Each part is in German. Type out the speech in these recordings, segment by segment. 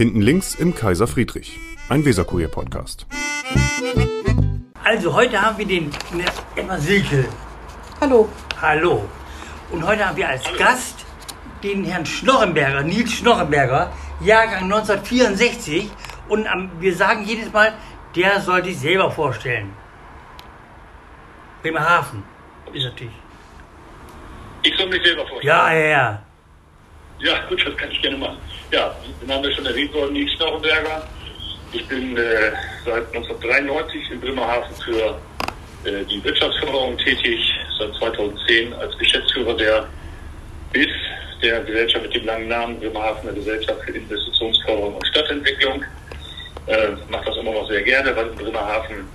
Hinten links im Kaiser Friedrich, ein Weserkurier-Podcast. Also heute haben wir den Emma Silke. Hallo. Hallo. Und heute haben wir als Gast den Herrn Schnorrenberger, Nils Schnorrenberger, Jahrgang 1964. Und am, wir sagen jedes Mal, der soll sich selber vorstellen. Bremerhaven ist natürlich. Ich soll mich selber vorstellen. Ja, ja, ja. Ja, gut, das kann ich gerne machen. Ja, den Namen ist schon erwähnt worden, Nils Schnorrenberger. Ich bin äh, seit 1993 in Bremerhaven für äh, die Wirtschaftsförderung tätig, seit 2010 als Geschäftsführer der BIS, der Gesellschaft mit dem langen Namen Bremerhavener Gesellschaft für Investitionsförderung und Stadtentwicklung. Äh, mache das immer noch sehr gerne, weil in Bremerhaven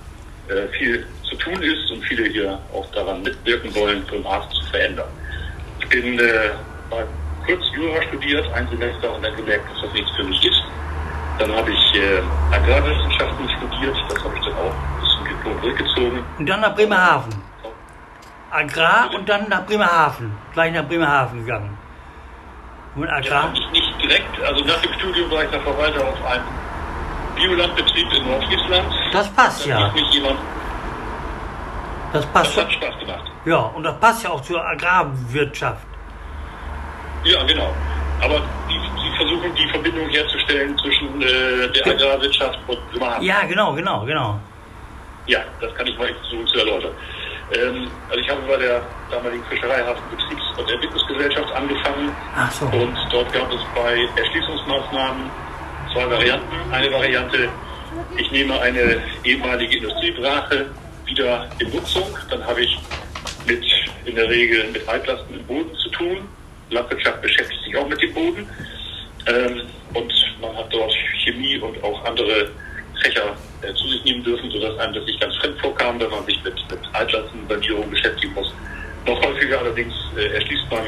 äh, viel zu tun ist und viele hier auch daran mitwirken wollen, Bremerhaven zu verändern. Ich bin äh, kurz Jura studiert, ein Semester und dann gemerkt, dass das nichts für mich ist. Dann habe ich äh, Agrarwissenschaften studiert, das habe ich dann auch bis zum Diplom durchgezogen. Und dann nach Bremerhaven. Agrar und dann nach Bremerhaven. Gleich nach Bremerhaven gegangen. Und Ja, Agrar? nicht, nicht direkt, also nach dem Studium war ich der Verwalter auf einem Biolandbetrieb in Nordfriesland. Das passt Da ja. jemand, Das das passt. hat Spaß gemacht. Ja, und das passt ja auch zur Agrarwirtschaft. Ja, genau. Aber die, die versuchen die Verbindung herzustellen zwischen äh, der Agrarwirtschaft und Bremerhaven. Ja, genau, genau, genau. Ja, das kann ich mal versuchen zu erläutern. Ähm, also ich habe bei der damaligen Fischereihafen Betriebs- und Entwicklungsgesellschaft angefangen Ach so. und dort gab es bei Erschließungsmaßnahmen zwei Varianten. Eine Variante, ich nehme eine ehemalige Industriebrache wieder in Nutzung, dann habe ich mit in der Regel mit Altlasten im Boden zu tun. Landwirtschaft beschäftigt sich auch mit dem Boden. Ähm, und man hat dort Chemie und auch andere Fächer äh, zu sich nehmen dürfen, sodass einem das nicht ganz fremd vorkam, wenn man sich mit, mit Altlastensanierung beschäftigen muss. Noch häufiger allerdings äh, erschließt man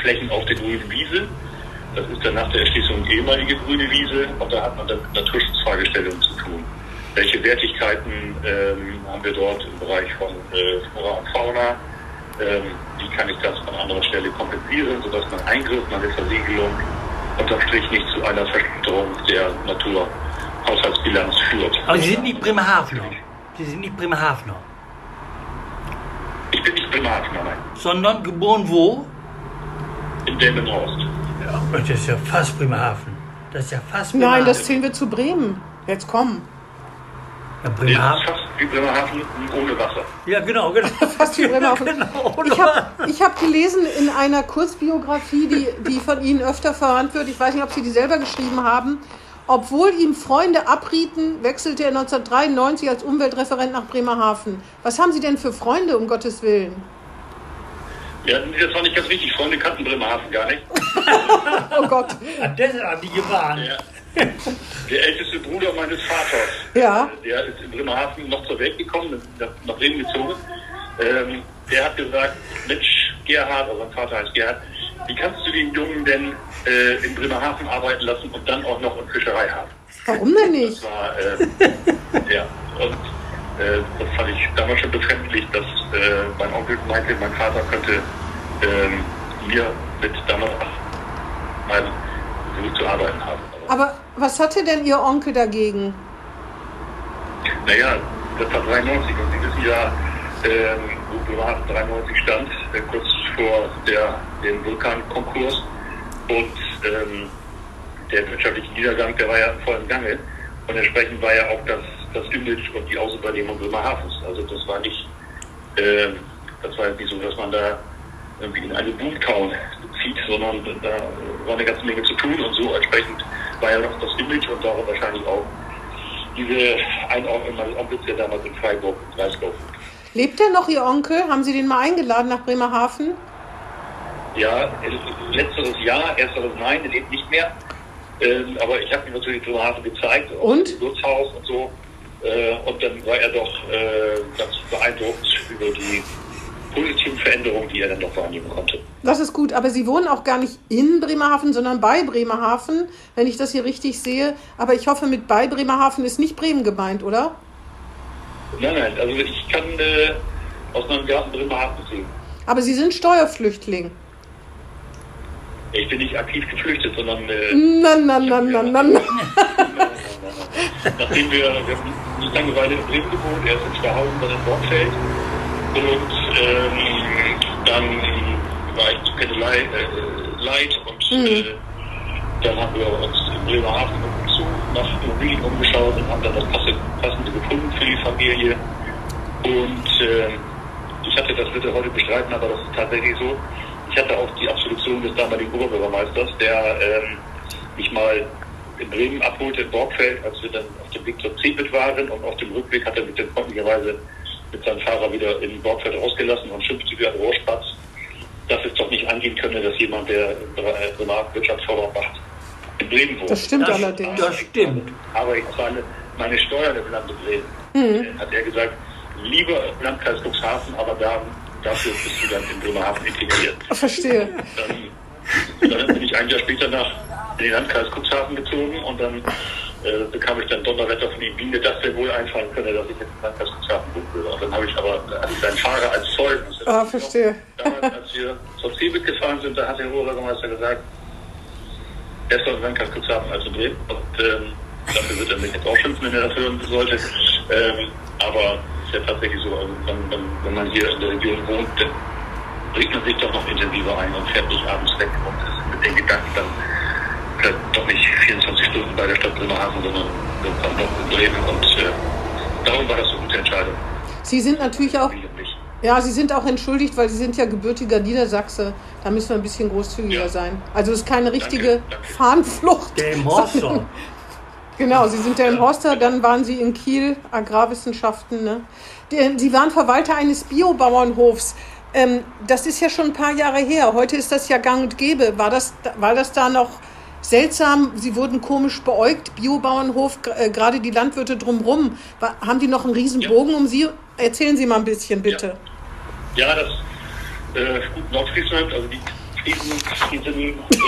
Flächen auf der grünen Wiese. Das ist dann nach der Erschließung ehemalige grüne Wiese und da hat man dann mit Naturschutzfragestellungen zu tun. Welche Wertigkeiten ähm, haben wir dort im Bereich von äh, Flora und Fauna? Ähm, wie kann ich das an anderer Stelle kompensieren, sodass man Eingriff, meine Versiegelung unterm Strich nicht zu einer Verschlechterung der Naturhaushaltsbilanz führt. Aber Sie sind nicht Bremerhavener. Sie sind nicht Bremerhavener. Ich bin nicht Bremerhavener, nein. Sondern geboren wo? In Delmenhorst. Ja, das ist ja fast Bremerhaven. Das ist ja fast Nein, Bremerhaven. das zählen wir zu Bremen. Jetzt komm. Ja, Nee, das ist Bremerhaven. fast wie Bremerhaven ohne Wasser. Ja, genau, genau. Fast wie Bremerhaven. genau. Ich habe ich hab gelesen in einer Kurzbiografie, die, die von Ihnen öfter verwandt wird, ich weiß nicht, ob Sie die selber geschrieben haben, obwohl ihm Freunde abrieten, wechselte er 1993 als Umweltreferent nach Bremerhaven. Was haben Sie denn für Freunde, um Gottes Willen? Ja, das war nicht ganz richtig. Freunde kannten Bremerhaven gar nicht. Oh Gott. Das haben die gewarnt. Der, der älteste Bruder meines Vaters, Ja. der ist in Bremerhaven noch zur Welt gekommen, nach, Bremen gezogen. Ähm, der hat gesagt, Mensch, Gerhard, also sein Vater heißt Gerhard, wie kannst du den Jungen denn äh, in Bremerhaven arbeiten lassen und dann auch noch in Fischerei haben? Warum denn nicht? Das war, äh, ja, und äh, das fand ich damals schon befremdlich, dass äh, mein Onkel meinte, mein Vater könnte ähm, mir mit damals Beruf zu arbeiten haben. Aber, was hatte denn Ihr Onkel dagegen? naja, das war 93 und Sie wissen ja, ähm, wo Bremerhaven 93 stand, äh, kurz vor der, dem Vulkankonkurs und ähm, der wirtschaftliche Niedergang, der war ja in vollem Gange. Und entsprechend war ja auch das, das Image und die Ausübernehmung Bremerhavens. Also das war nicht, ähm, das war nicht so, dass man da irgendwie in eine Boomtown zieht, sondern da war eine ganze Menge zu tun und so entsprechend war ja noch das Image und darum wahrscheinlich auch diese Einordnung meines Onkels, der damals in Freiburg im Breisgau Lebt denn noch Ihr Onkel? Haben Sie den mal eingeladen nach Bremerhaven? Ja, äh, letzteres Ja, ersteres Nein, er lebt nicht mehr. Ähm, aber ich habe ihm natürlich Bremerhaven gezeigt, Und? das und so. Äh, und dann war er doch äh, ganz beeindruckt über die positiven Veränderungen, die er dann doch wahrnehmen konnte. Das ist gut, aber Sie wohnen auch gar nicht in Bremerhaven, sondern bei Bremerhaven, wenn ich das hier richtig sehe. Aber ich hoffe, mit bei Bremerhaven ist nicht Bremen gemeint, oder? Nein, nein, also ich kann äh, aus meinem Garten Bremerhaven sehen. Aber Sie sind Steuerflüchtling. Ich bin nicht aktiv geflüchtet, sondern. Äh, na, na, na, na, na, na. Nachdem wir, wir haben eine lange Weile in Bremen gewohnt, erst in Schwerhausen, dann in Borgfeld. Und ähm, dann war ich zu Pendelei äh, leid und Mhm. äh, dann haben wir uns in Bremerhaven zu, nach Immobilien umgeschaut und haben dann das Passende, Passende gefunden für die Familie. Und ähm, ich hatte, das wird er heute bestreiten, aber das ist tatsächlich so. Ich hatte auch die Absolution des damaligen Oberbürgermeisters, der ähm, mich mal in Bremen abholte, in Borgfeld, als wir dann auf dem Weg zur Cebit waren und auf dem Rückweg hat er mich dann freundlicherweise mit seinem Fahrer wieder in Borgfeld rausgelassen und schimpfte wie ein Rohrspatz, dass es doch nicht angehen könne, dass jemand, der Bremerhaven Wirtschaftsförderung macht, in Bremen wohnt. Das stimmt Das, allerdings. das stimmt. Aber ich zahle meine Steuern im Lande Bremen. Mhm. Hat er gesagt, lieber im Landkreis Cuxhaven, aber da, dafür bist du dann in Bremerhaven integriert. Verstehe. Dann, dann bin ich ein Jahr später nach in den Landkreis Cuxhaven gezogen und dann äh, bekam ich dann Donnerwetter von ihm, wie mir das denn wohl einfallen könne, dass ich jetzt im Landkreis Cuxhaven wohnen würde. Und dann habe ich aber ich seinen Fahrer als Zeugen. Ah, verstehe. Damals, als wir zur Cebit gefahren sind, da hat der Oberbürgermeister gesagt, er soll im Landkreis Cuxhaven also Bremen und ähm, dafür wird er mich jetzt auch schimpfen, wenn er das hören sollte. Ähm, aber es ist ja tatsächlich so, also wenn, wenn, wenn man hier in der Region wohnt, dann bringt man sich doch noch intensiver ein und fährt nicht abends weg und ist mit den Gedanken dann vielleicht doch nicht 24 Stunden bei der Stadt Bremerhaven, sondern dann doch in Bremen und äh, darum war das so eine gute Entscheidung. Sie sind natürlich auch, ja, Sie sind auch entschuldigt, weil Sie sind ja gebürtiger Niedersachse. Da müssen wir ein bisschen großzügiger Ja. sein. Also es ist keine richtige danke. Fahnenflucht. Der im Horster. Genau, Sie sind der im Horster, dann waren Sie in Kiel, Agrarwissenschaften. Ne? Sie waren Verwalter eines Biobauernhofs. Ähm, das ist ja schon ein paar Jahre her. Heute ist das ja gang und gäbe. War das, war das da noch seltsam? Sie wurden komisch beäugt. Biobauernhof, äh, gerade die Landwirte drumherum. Haben die noch einen riesen Ja. Bogen um Sie? Erzählen Sie mal ein bisschen, bitte. Ja, das äh, gut, Nordfriesland, also die Friesen, Friesen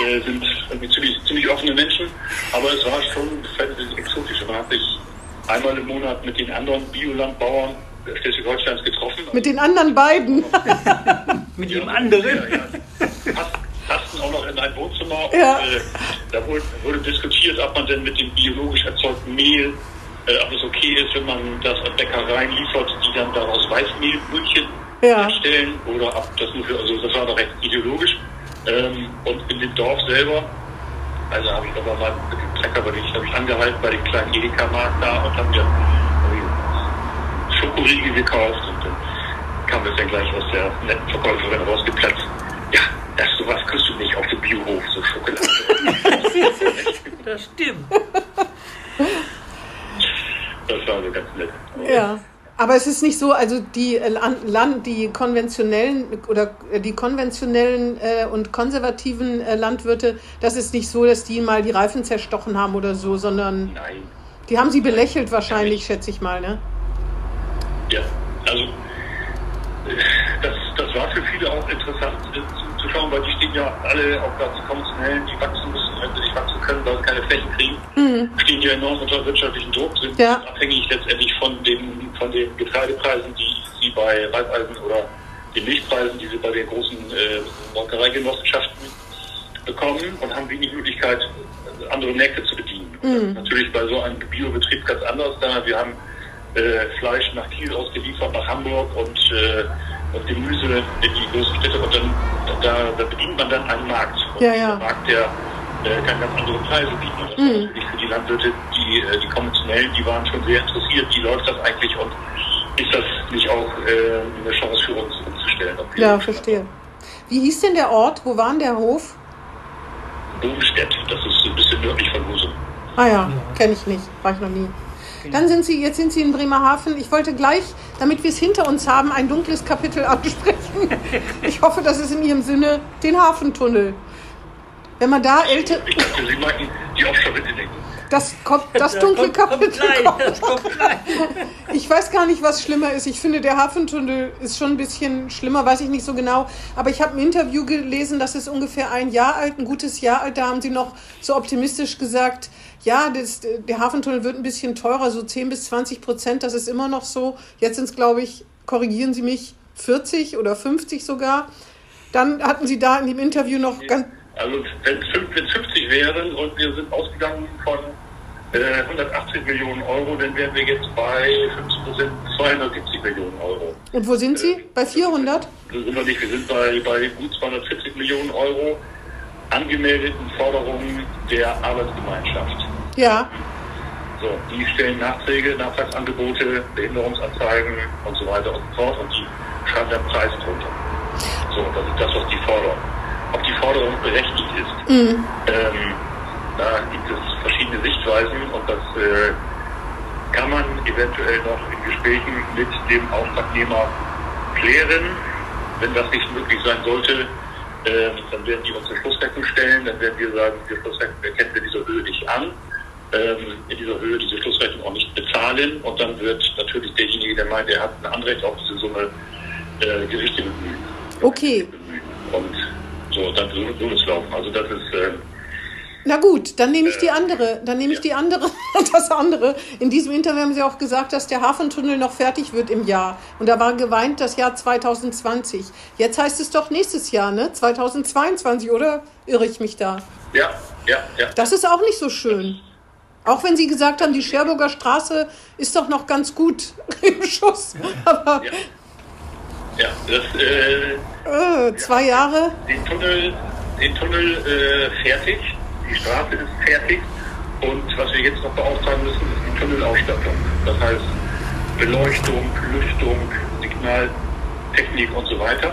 äh, sind ziemlich, ziemlich offene Menschen, aber es war schon verhältnismäßig exotisch. Man hat sich einmal im Monat mit den anderen Biolandbauern Schleswig-Holsteins getroffen. Mit den anderen beiden. Mit dem anderen. Ja, ja. Pass- Passten auch noch in ein Wohnzimmer. Ja. Und, äh, da wurde, wurde diskutiert, ob man denn mit dem biologisch erzeugten Mehl, äh, ob es okay ist, wenn man das an Bäckereien liefert, die dann daraus Weißmehlbrötchen Ja. herstellen, oder ob das nur für, also das war doch recht ideologisch. Ähm, und in dem Dorf selber, also habe ich aber mal mit dem Trecker, bei dem ich, habe ich angehalten bei dem kleinen Edeka-Markt da und habe mir irgendwie Schokoriegel gekauft und dann kam das dann gleich aus der netten Verkäuferin rausgeplatzt. Ja, das sowas kriegst du nicht auf dem Biohof, so Schokolade. Das stimmt. Das war also ganz nett. Ja. Aber es ist nicht so, also die äh, Lan- Land, die konventionellen oder äh, die konventionellen äh, und konservativen äh, Landwirte, das ist nicht so, dass die mal die Reifen zerstochen haben oder so, sondern Nein. die haben sie belächelt wahrscheinlich, schätze ich mal, ne? Ja, also das, das war für viele auch interessant äh, zu, zu schauen, weil die stehen ja alle auch ganz konventionellen, die wachsen müssen, wenn sie nicht wachsen können, weil sie keine Flächen kriegen, stehen ja enorm unter wirtschaftlichen Druck, sind Ja. abhängig letztendlich von den, von den Getreidepreisen, die sie bei Reibeisen oder den Milchpreisen, die sie bei den großen äh, Molkereigenossenschaften bekommen und haben wenig Möglichkeit, andere Märkte zu bedienen. Ist natürlich bei so einem Biobetrieb ganz anders da. Wir haben äh, Fleisch nach Kiel ausgeliefert, nach Hamburg und, äh, und Gemüse in die großen Städte und dann da, da bedient man dann einen Markt. Und Ja, ja. Markt, der äh, kann ganz andere Preise bieten. Das war natürlich für die Landwirte, die, äh, die konventionellen, die waren schon sehr interessiert, wie läuft das eigentlich und ist das nicht auch äh, eine Chance für uns umzustellen? Ja, verstehe. Wie hieß denn der Ort? Wo war denn der Hof? Bodenstedt, das ist ein bisschen nördlich von Husum. Ah ja, kenne ich nicht, war ich noch nie. Dann sind Sie, jetzt sind Sie in Bremerhaven. Ich wollte gleich, damit wir es hinter uns haben, ein dunkles Kapitel ansprechen. Ich hoffe, das ist in Ihrem Sinne den Hafentunnel. Wenn man da älter, Ich dachte, Sie meinten die Offshore-Winddecken. das kommt, das dunkle kommt, kommt Kapitel kommt. Kommt. Ich weiß gar nicht, was schlimmer ist. Ich finde, der Hafentunnel ist schon ein bisschen schlimmer, weiß ich nicht so genau. Aber ich habe ein Interview gelesen, das ist ungefähr ein Jahr alt, ein gutes Jahr alt. Da haben sie noch so optimistisch gesagt, ja, das, der Hafentunnel wird ein bisschen teurer, so 10 bis 20 Prozent. Das ist immer noch so. Jetzt sind es, glaube ich, korrigieren Sie mich, 40 oder 50 sogar. Dann hatten sie da in dem Interview noch ganz, Also wenn es 50 wären und wir sind ausgegangen von äh, 180 Millionen Euro, dann wären wir jetzt bei 50 270 Millionen Euro. Und wo sind Sie? Bei 400? Das sind wir nicht. Wir sind bei, bei gut 240 Millionen Euro angemeldeten Forderungen der Arbeitsgemeinschaft. Ja. So, die stellen Nachträge, Nachtragsangebote, Behinderungsanzeigen und so weiter und so fort und die schreiben dann Preis drunter. So, das ist das, was die fordern. Ob die Forderung berechtigt ist, Mhm. ähm, da gibt es verschiedene Sichtweisen und das äh, kann man eventuell noch in Gesprächen mit dem Auftragnehmer klären. Wenn das nicht möglich sein sollte, äh, dann werden die uns eine Schlussrechnung stellen, dann werden wir sagen, diese Schlussrechnung erkennen wir dieser Höhe nicht an, ähm, in dieser Höhe diese Schlussrechnung auch nicht bezahlen und dann wird natürlich derjenige, der meint, er hat ein Anrecht auf diese Summe, äh, Gerichte bemühen. Okay. Und so, dann so, so es laufen. Also das ist äh, Na gut, dann nehme ich die andere. Dann nehme ich die andere. Das andere. In diesem Interview haben Sie auch gesagt, dass der Hafentunnel noch fertig wird im Jahr. Und da war geweint das Jahr 2020. Jetzt heißt es doch nächstes Jahr, ne? 2022, oder irre ich mich da? ja, ja, ja. Das ist auch nicht so schön. Auch wenn Sie gesagt haben, die Scherburger Straße ist doch noch ganz gut im Schuss. Aber Ja, ja das, äh, äh, zwei Jahre. den Tunnel, den Tunnel äh, fertig, die Straße ist fertig und was wir jetzt noch beauftragen müssen, ist die Tunnelausstattung. Das heißt Beleuchtung, Lüftung, Signaltechnik und so weiter.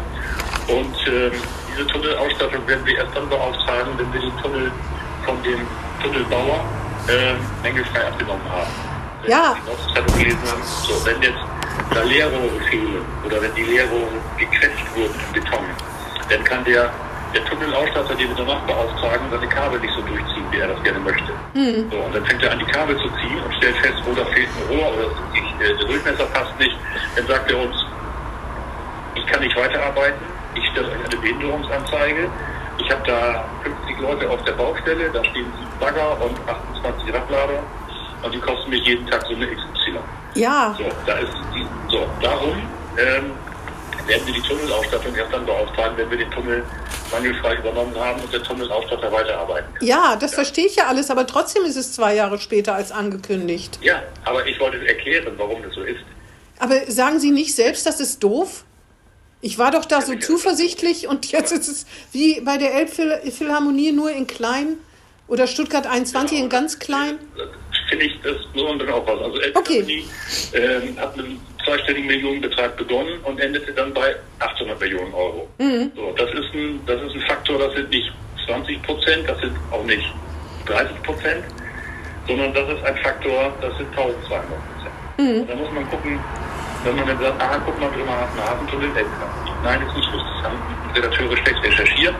Und ähm, diese Tunnelausstattung werden wir erst dann beauftragen, wenn wir den Tunnel von dem Tunnelbauer äh, mängelfrei abgenommen haben. Wenn Ja. Sie die Aufzeichnung gelesen haben, so, wenn jetzt da Leerrohre fehlen oder wenn die Leerrohre gequetscht wurden im Beton, dann kann der, der Tunnelausstatter, den wir danach beauftragen, seine Kabel nicht so durchziehen, wie er das gerne möchte. So, und dann fängt er an, die Kabel zu ziehen und stellt fest, wo da fehlt ein Rohr oder ich, äh, der Durchmesser passt nicht. Dann sagt er uns, ich kann nicht weiterarbeiten, ich stelle euch eine Behinderungsanzeige. Ich habe da 50 Leute auf der Baustelle, da stehen sieben Bagger und 28 Radlader und die kosten mir jeden Tag so eine XY. Ja, So, da ist die, so, darum ähm, werden wir die Tunnelausstattung erst dann beauftragen, wenn wir den Tunnel mangelfrei übernommen haben und der Tunnelausstatter weiterarbeiten kann. ja, das verstehe ich ja alles, aber trotzdem ist es zwei Jahre später als angekündigt. Ja, aber ich wollte erklären, warum das so ist. Aber sagen Sie nicht selbst, das ist doof? Ich war doch da so sicher. zuversichtlich und jetzt ist es wie bei der Elbphilharmonie nur in klein oder Stuttgart 21 in ganz klein. Das Finde ich, das muss man dann aufpassen. Also Okay. LKW ähm, hat mit einem zweistelligen Millionenbetrag begonnen und endete dann bei 800 Millionen Euro. Mhm. So, das ist ein, das ist ein Faktor, das sind nicht 20 Prozent, das sind auch nicht 30 Prozent, sondern das ist ein Faktor, das sind 1200 Prozent. Mhm. Da muss man gucken, wenn man dann sagt, ah, guck mal, machen einen Hafentunnel, Elbphilharmonie. Nein, ist nicht richtig. Das haben Redakteure schlecht recherchiert.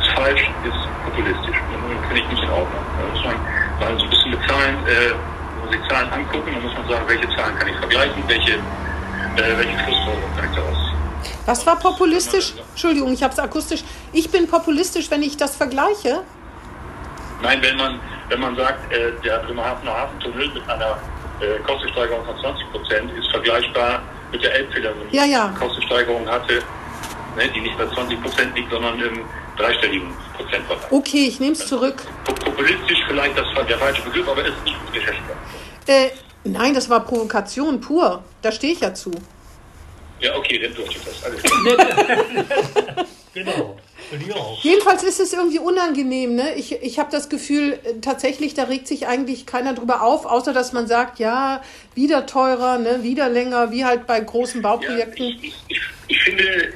Ist falsch, ist populistisch. Das finde ich nicht in Ordnung. Da muss man mal so ein bisschen mit Zahlen, äh, sich Zahlen angucken, dann muss man sagen, welche Zahlen kann ich vergleichen, welche, äh. Was war populistisch? Entschuldigung, ich habe es akustisch. Ich bin populistisch, wenn ich das vergleiche. Nein, wenn man, wenn man sagt, äh, der Bremerhavener Hafentunnel mit einer äh, Kostensteigerung von 20 Prozent ist vergleichbar mit der Elbphilharmonie, Ja, ja. die Kostensteigerung hatte, ne, die nicht bei 20 Prozent liegt, sondern im dreistelligen Prozentbereich. Okay, ich nehme es zurück. Pop- Populistisch vielleicht das der falsche Begriff, aber es ist nicht gut recherchiert. Äh, nein, das war Provokation pur. Da stehe ich ja zu. Ja, okay, dann durfte ich das. Alles klar. Genau. Finde ich auch. Jedenfalls ist es irgendwie unangenehm. Ne? Ich, ich habe das Gefühl, äh, tatsächlich, da regt sich eigentlich keiner drüber auf, außer dass man sagt, ja, wieder teurer, ne? wieder länger, wie halt bei großen Ja, Bauprojekten. ich, ich, ich, ich finde,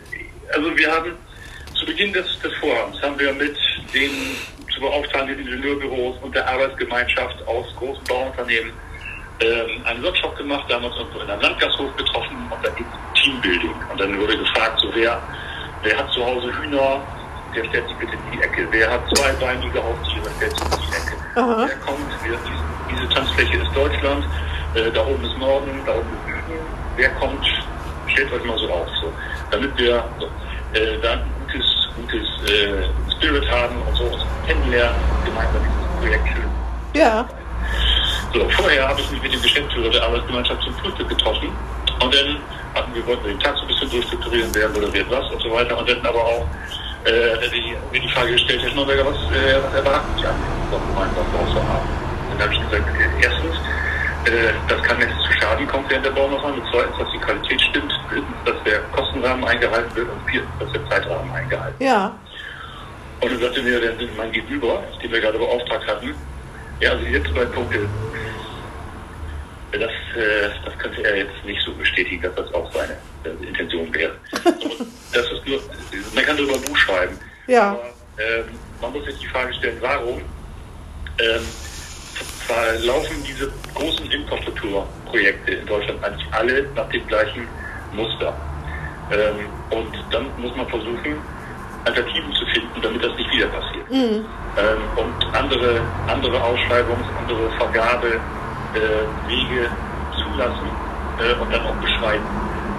also wir haben zu Beginn des, des Vorhabens haben wir mit den zu beauftragenden Ingenieurbüros und der Arbeitsgemeinschaft aus großen Bauunternehmen ähm, einen Workshop gemacht, da haben wir uns irgendwo in einem Landgasthof getroffen und da geht es um Teambuilding. Und dann wurde gefragt, so wer, wer hat zu Hause Hühner, der stellt sich bitte in die Ecke. Wer hat zweibeinige Haustiere, stellt sich in die Ecke. Aha. Wer kommt, wer, diese, diese Tanzfläche ist Deutschland, äh, da oben ist Norden, da oben ist Süden. Wer kommt, stellt euch mal so auf. So. Damit wir so, äh, da ein gutes, gutes äh, Spirit haben und so uns kennenlernen, gemeinsam dieses Projekt schön Ja, so, vorher habe ich mich mit dem Geschäftsführer der Arbeitsgemeinschaft zum Frühstück getroffen. Und dann hatten wir, wollten wir den Tag so ein bisschen durchstrukturieren, wer moderiert was und so weiter. Und dann aber auch äh, die, mir die Frage gestellt, Herr Schnurberger, was, äh, was erwarten Sie an dem Bauvorhaben? Dann habe ich gesagt, äh, erstens, äh, das kann jetzt zu Schaden kommen während der Baumaßnahme. Zweitens, dass die Qualität stimmt. Drittens, dass der Kostenrahmen eingehalten wird. Und viertens, dass der Zeitrahmen eingehalten wird. Ja. Und dann sagte mir der, mein Gegenüber, den wir gerade beauftragt hatten, ja, also letzten zwei Punkte, das, äh, das könnte er jetzt nicht so bestätigen, dass das auch seine äh, Intention wäre. das ist nur, man kann darüber ein Buch schreiben. Ja. Aber, ähm, man muss sich die Frage stellen, warum ähm, verlaufen diese großen Infrastrukturprojekte in Deutschland eigentlich alle nach dem gleichen Muster. Ähm, und dann muss man versuchen, Alternativen zu finden, damit das nicht wieder passiert. Mhm. Ähm, und andere, andere Ausschreibungs-, andere Vergabe, äh, zulassen äh, und dann auch beschreiben.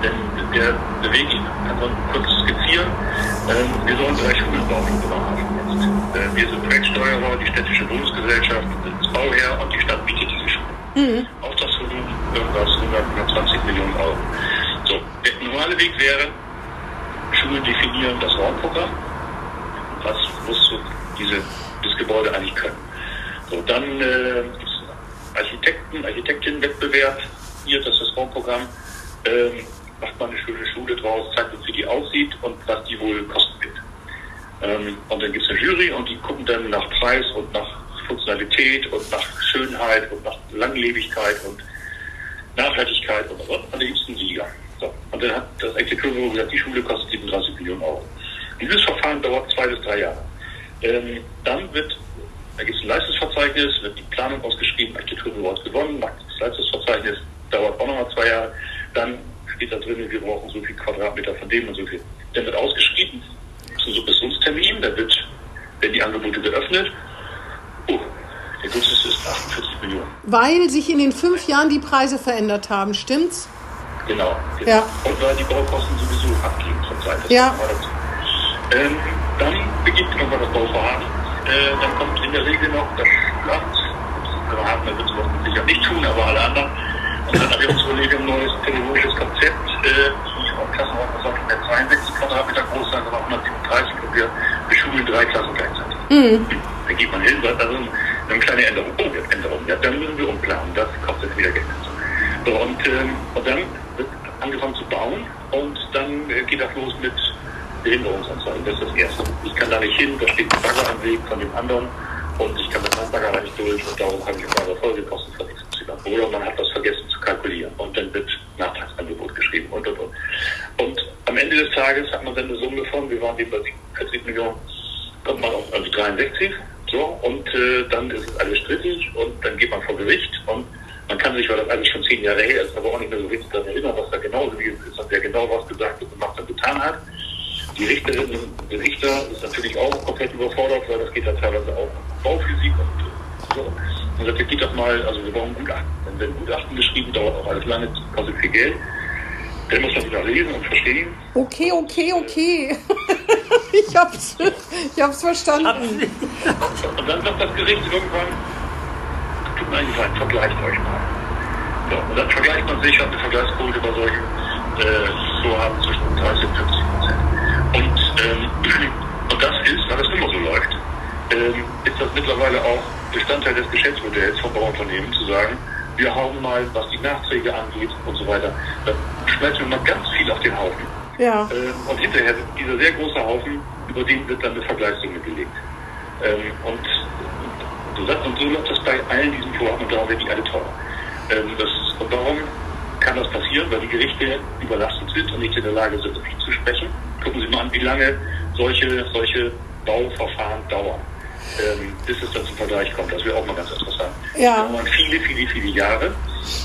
Denn der, der Weg, ich kann man kurz skizzieren, äh, wir sollen drei Schulen bauen in Bremerhaven jetzt. Äh, wir sind Projektsteuerer, die städtische Bundesgesellschaft ist Bauherr und die Stadt bietet diese Schulen. Mhm. Auftragsvolumen irgendwas 100, 120 Millionen Euro. So, der normale Weg wäre, Schulen definieren das Raumprogramm. Was muss so diese, das Gebäude eigentlich können? So, dann äh, Architekten, Architektinnenwettbewerb, hier, das ist das Raumprogramm, ähm, macht man eine schöne Schule draus, zeigt uns, wie die aussieht und was die wohl kosten wird. Ähm, und dann gibt es eine Jury und die gucken dann nach Preis und nach Funktionalität und nach Schönheit und nach Langlebigkeit und Nachhaltigkeit und, und, und dann gibt es einen Sieger. So. Und dann hat das Exekutivbüro gesagt, die Schule kostet 37 Millionen Euro. Dieses Verfahren dauert zwei bis drei Jahre. Ähm, dann wird da gibt es ein Leistungsverzeichnis, wird die Planung ausgeschrieben, Architekturbüro hat gewonnen, das Leistungsverzeichnis dauert auch nochmal zwei Jahre. Dann steht da drin, wir brauchen so viel Quadratmeter von dem und so viel. Dann wird ausgeschrieben, ein Submissionstermin, dann wird, werden die Angebote geöffnet. Oh, der günstigste ist 48 Millionen. Weil sich in den fünf Jahren die Preise verändert haben, stimmt's? Genau. genau. Ja. Und weil die Baukosten sowieso abgehen von Seite. Ja. Ähm, dann beginnt irgendwann das Bauvorhaben äh, dann kommt in der Regel noch das Schulamt. Das haben wir wird sowas sicher nicht tun, aber alle anderen. Und dann haben wir uns überlegt, ein neues pädagogisches Konzept, äh, die auch Klassenraum gesagt, mehr 62 Quadratmeter groß sein, sondern 137 und wir beschulen drei Klassen gleichzeitig. Mhm. Da geht man hin, also eine kleine Änderung. Oh, jetzt Änderung. Ja, dann müssen wir umplanen. Das kostet wieder Geld. So, und, ähm, und dann geht das los mit Behinderungsanzeigen. Das ist das Erste. Ich kann da nicht hin, da steht ein Bagger am Weg von dem anderen und ich kann mit meinem Bagger nicht durch und darum habe ich eine Folgekosten von XY. Oder man hat das vergessen zu kalkulieren und dann wird Nachtragsangebot geschrieben und und und. Und am Ende des Tages hat man dann eine Summe von, wir waren eben bei 40 Millionen, kommt man auf also 63. So, und äh, dann ist es alles strittig und dann geht man vor Gericht und man kann sich, weil das alles schon zehn Jahre her ist, aber auch nicht mehr so richtig daran erinnern, was da genau gewesen ist und wer genau was gesagt und gemacht und getan hat. Die Richterinnen und Richter ist natürlich auch komplett überfordert, weil das geht ja teilweise auch um Bauphysik und so. Und sagt, geht doch mal, also wir brauchen Gutachten. Dann werden Gutachten geschrieben, dauert auch alles lange, kostet viel Geld. Dann muss man wieder lesen und verstehen. Okay, okay, okay. ich hab's, ich hab's verstanden. Und dann sagt das Gericht irgendwann, tut eigentlich leid, vergleicht euch mal. So, und dann vergleicht man sich, hat eine Vergleichsquote bei solchen äh, Vorhaben zwischen 30 und 50 Prozent. Und, ähm, und das ist, weil das immer so läuft, ähm, ist das mittlerweile auch Bestandteil des Geschäftsmodells von Bauunternehmen zu sagen, wir hauen mal, was die Nachträge angeht und so weiter, da schmeißen wir mal ganz viel auf den Haufen. Ja. Ähm, und hinterher dieser sehr große Haufen, über den wird dann eine Vergleichssumme gelegt. Ähm, und, und, und, so läuft das bei allen diesen Vorhaben und darum werden die alle teuer. Ähm, das, und warum kann das passieren? Weil die Gerichte überlastet sind und nicht in der Lage sind, richtig zu sprechen gucken Sie mal an, wie lange solche, solche Bauverfahren dauern, ähm, bis es dann zum Vergleich kommt. Das wäre auch mal ganz interessant. Ja. Das dauern viele, viele, viele Jahre.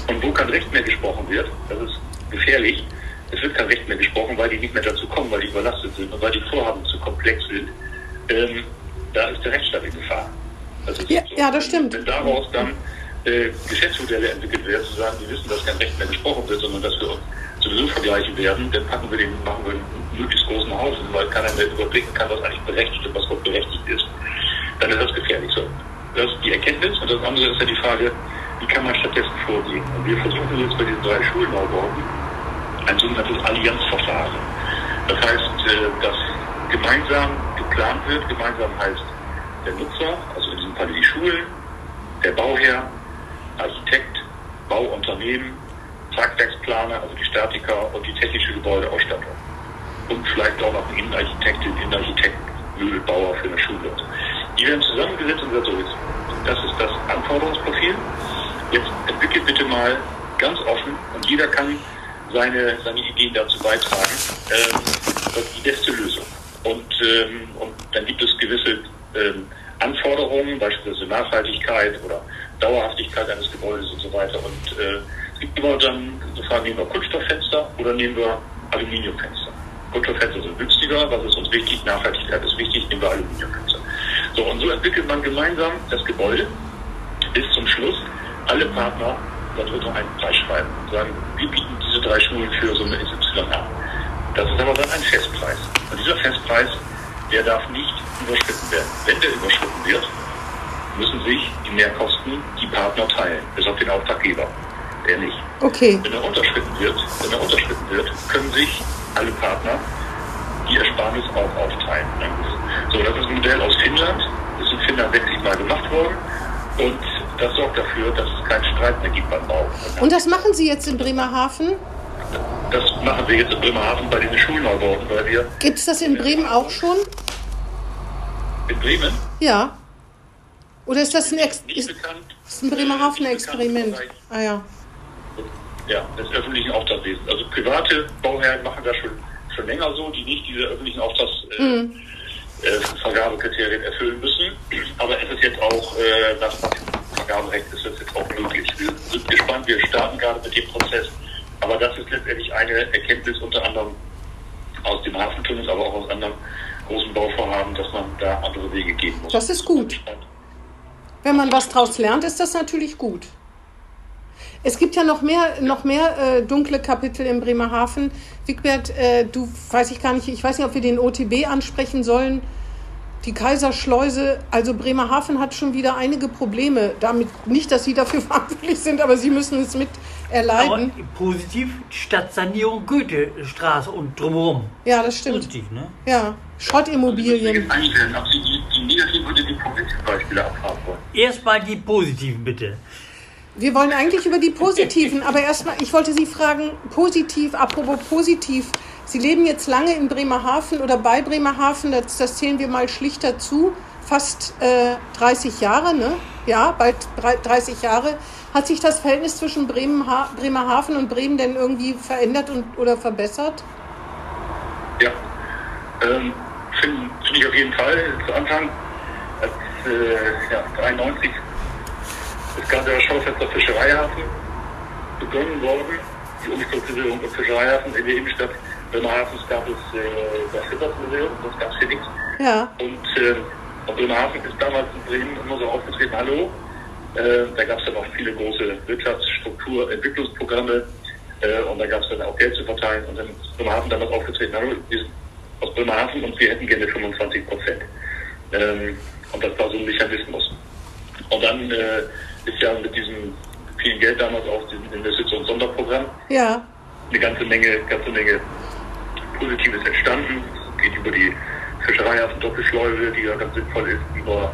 Und wo kein Recht mehr gesprochen wird, das ist gefährlich, es wird kein Recht mehr gesprochen, weil die nicht mehr dazu kommen, weil die überlastet sind und weil die Vorhaben zu komplex sind. Ähm, da ist der Rechtsstaat in Gefahr. Das ja, ja, das stimmt. Wenn daraus dann äh, Geschäftsmodelle entwickelt werden, zu sagen, die wissen, dass kein Recht mehr gesprochen wird, sondern dass wir uns sowieso vergleichen werden, dann packen wir den, machen wir einen möglichst großen Haufen, weil keiner mehr überblicken kann, was eigentlich berechtigt und was überhaupt berechtigt ist. Dann ist das gefährlich. So. Das ist die Erkenntnis. Und das andere ist ja die Frage, wie kann man stattdessen vorgehen? Und wir versuchen jetzt bei diesen drei Schulneubauten ein sogenanntes Allianzverfahren. Das heißt, äh, dass gemeinsam geplant wird. Gemeinsam heißt der Nutzer, also in diesem Fall die Schulen, der Bauherr, Architekt, Bauunternehmen, Tragwerksplaner, also die Statiker und die technische Gebäudeausstattung. Und vielleicht auch noch Innenarchitektin, Innenarchitekt, Möbelbauer für eine Schule. Die werden zusammengesetzt und gesagt, so jetzt, das ist das Anforderungsprofil. Jetzt entwickelt bitte mal ganz offen und jeder kann seine, seine Ideen dazu beitragen, ähm, die beste Lösung. Und, ähm, und dann gibt es gewisse ähm, Anforderungen, beispielsweise Nachhaltigkeit oder Dauerhaftigkeit eines Gebäudes und so weiter. Und äh, es gibt immer dann so Fragen, nehmen wir Kunststofffenster oder nehmen wir Aluminiumfenster? Kunststofffenster sind günstiger, was ist uns wichtig? Nachhaltigkeit ist wichtig, nehmen wir Aluminiumfenster. So, und so entwickelt man gemeinsam das Gebäude bis zum Schluss. Alle Partner darunter einen Preis schreiben und sagen, wir bieten diese drei Schulen für so eine XY an. Das ist aber dann ein Festpreis. Und dieser Festpreis, der darf nicht überschritten werden. Wenn der überschritten wird, müssen sich die Mehrkosten die Partner teilen, bis auf den Auftraggeber. Der nicht. Okay. Wenn er unterschritten wird, wenn er unterschritten wird, können sich alle Partner die Ersparnis auch aufteilen. So, das ist ein Modell aus Finnland. Das ist in Finnland 60 Mal gemacht worden. Und das sorgt dafür, dass es keinen Streit mehr gibt beim Bau. Und das machen Sie jetzt in Bremerhaven? Das machen wir jetzt in Bremerhaven bei diesen Schulneubauten, weil wir Gibt es das in Bremen auch schon? in Bremen Ja. Oder ist das ein, Ex ist, bekannt. ist ein Bremerhaven nicht bekannt im Experiment? Bereich, Ah ja. Ja, des öffentlichen Auftragswesens. Also private Bauherren machen das schon, schon länger so, die nicht diese öffentlichen Auftragsvergabekriterien äh, äh, Vergabekriterien erfüllen müssen. Aber es ist jetzt auch, äh, nach dem Vergaberecht ist das jetzt auch möglich. Wir sind gespannt, wir starten gerade mit dem Prozess. Aber das ist letztendlich eine Erkenntnis unter anderem aus dem Hafentunnel, aber auch aus anderen großen Bauvorhaben, dass man da andere Wege gehen muss. Das ist gut. Wenn man was draus lernt, ist das natürlich gut. Es gibt ja noch mehr, noch mehr äh, dunkle Kapitel in Bremerhaven. Wigbert, äh, du weiß ich gar nicht, ich weiß nicht, ob wir den OTB ansprechen sollen. Die Kaiserschleuse, also Bremerhaven hat schon wieder einige Probleme. Damit nicht, dass sie dafür verantwortlich sind, aber sie müssen es mit Aber erleiden. positiv Stadtsanierung Goethestraße und drumherum. Ja, das stimmt. Positiv, ne? Ja, Schrottimmobilien. einstellen, ob Sie die, die negativen oder die positiven Beispiele abfragen wollen. Erstmal die positiven bitte. Wir wollen eigentlich über die positiven, aber erstmal, ich wollte Sie fragen, positiv, apropos positiv. Sie leben jetzt lange in Bremerhaven oder bei Bremerhaven, das, das zählen wir mal schlicht dazu, fast äh, 30 Jahre, ne? Ja, bald drei- 30 Jahre. Hat sich das Verhältnis zwischen Bremen, Bremerhaven und Bremen denn irgendwie verändert und, oder verbessert? Ja, ähm, finde find ich auf jeden Fall. Zu Anfang, äh, ja, 93 ist gerade der Schaufenster Fischereihafen begonnen worden. Die Umstrukturierung des Fischereihafens in der Innenstadt Bremerhavens gab es äh, das Schifffahrtsmuseum, das gab es hier nichts. Ja, Und, äh, und Bremerhaven ist damals in Bremen immer so aufgetreten, hallo, äh, da gab es dann auch viele große Wirtschaftsstruktur, Entwicklungsprogramme äh, und da gab es dann auch Geld zu verteilen und dann ist Bremerhaven damals aufgetreten, hallo, wir sind aus Bremerhaven und wir hätten gerne 25 Prozent. Ähm, und das war so ein Mechanismus. Und dann äh, ist ja mit diesem vielen Geld damals auch diesem Investitions-Sonderprogramm ja, eine ganze Menge, ganze Menge Positives entstanden. Es geht über die Fischereihafen Doppelschleuse, die ja ganz sinnvoll ist, über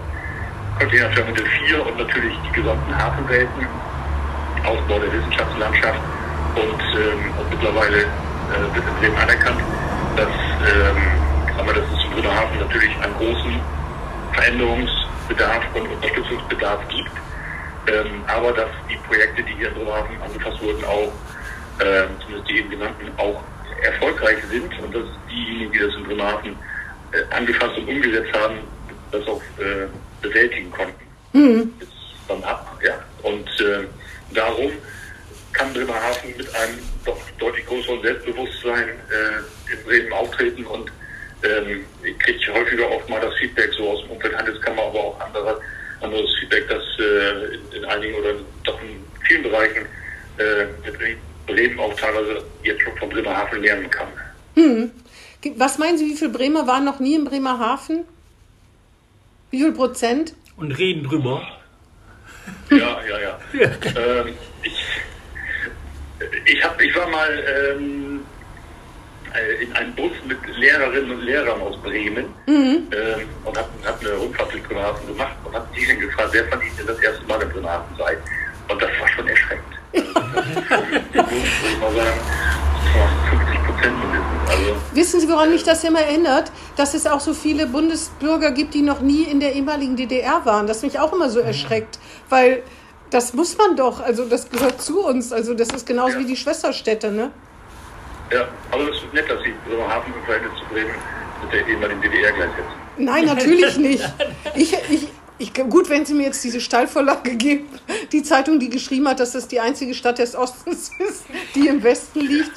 Container Terminal 4 und natürlich die gesamten Hafenwelten, Ausbau der Wissenschaftslandschaft und, ähm, und mittlerweile äh, wird in Bremen anerkannt, dass, ähm, aber dass es in Bremerhaven natürlich einen großen Veränderungsbedarf und Unterstützungsbedarf gibt. Ähm, aber dass die Projekte, die hier in Bremerhaven angefasst wurden, auch, äh, zumindest die eben genannten, auch erfolgreich sind und dass diejenigen, die das in Bremerhaven äh, angefasst und umgesetzt haben, das auch äh, bewältigen konnten. Jetzt dann ab, ja. Und äh, darum kann Bremerhaven mit einem doch deutlich größeren Selbstbewusstsein äh, in Bremen auftreten und ähm, ich kriege häufiger auch mal das Feedback so aus dem Umfeld Handelskammer, aber auch andere, anderes Feedback, dass äh, in, in einigen oder doch in vielen Bereichen äh, Bremen auch teilweise jetzt schon von Bremerhaven lernen kann. Was meinen Sie, wie viele Bremer waren noch nie in Bremerhaven? Wie viel Prozent? Und reden drüber. Ja, ja, ja. ähm, ich, ich, hab, ich war mal ähm, äh, in einen Bus mit Lehrerinnen und Lehrern aus Bremen ähm, und habe hab eine Rundfahrt durch Bremerhaven gemacht und habe die dann gefragt, wer von Ihnen denn das erste Mal in Bremerhaven sei. Und das war schon erschreckend. Also, das ist schon, ich mal sagen, das war 50 Prozent. Also, Wissen Sie, woran mich das immer erinnert? Dass es auch so viele Bundesbürger gibt, die noch nie in der ehemaligen DDR waren. Das mich auch immer so erschreckt, weil das muss man doch, also das gehört zu uns. Also das ist genauso Ja. wie die Schwesterstädte, ne? Ja, aber es ist nett, dass Sie Bremerhaven im Verhältnis zu Bremen mit der ehemaligen DDR gleichsetzen. Nein, natürlich nicht. Ich, ich, ich, gut, wenn Sie mir jetzt diese Steilvorlage geben, die Zeitung, die geschrieben hat, dass das die einzige Stadt des Ostens ist, die im Westen liegt.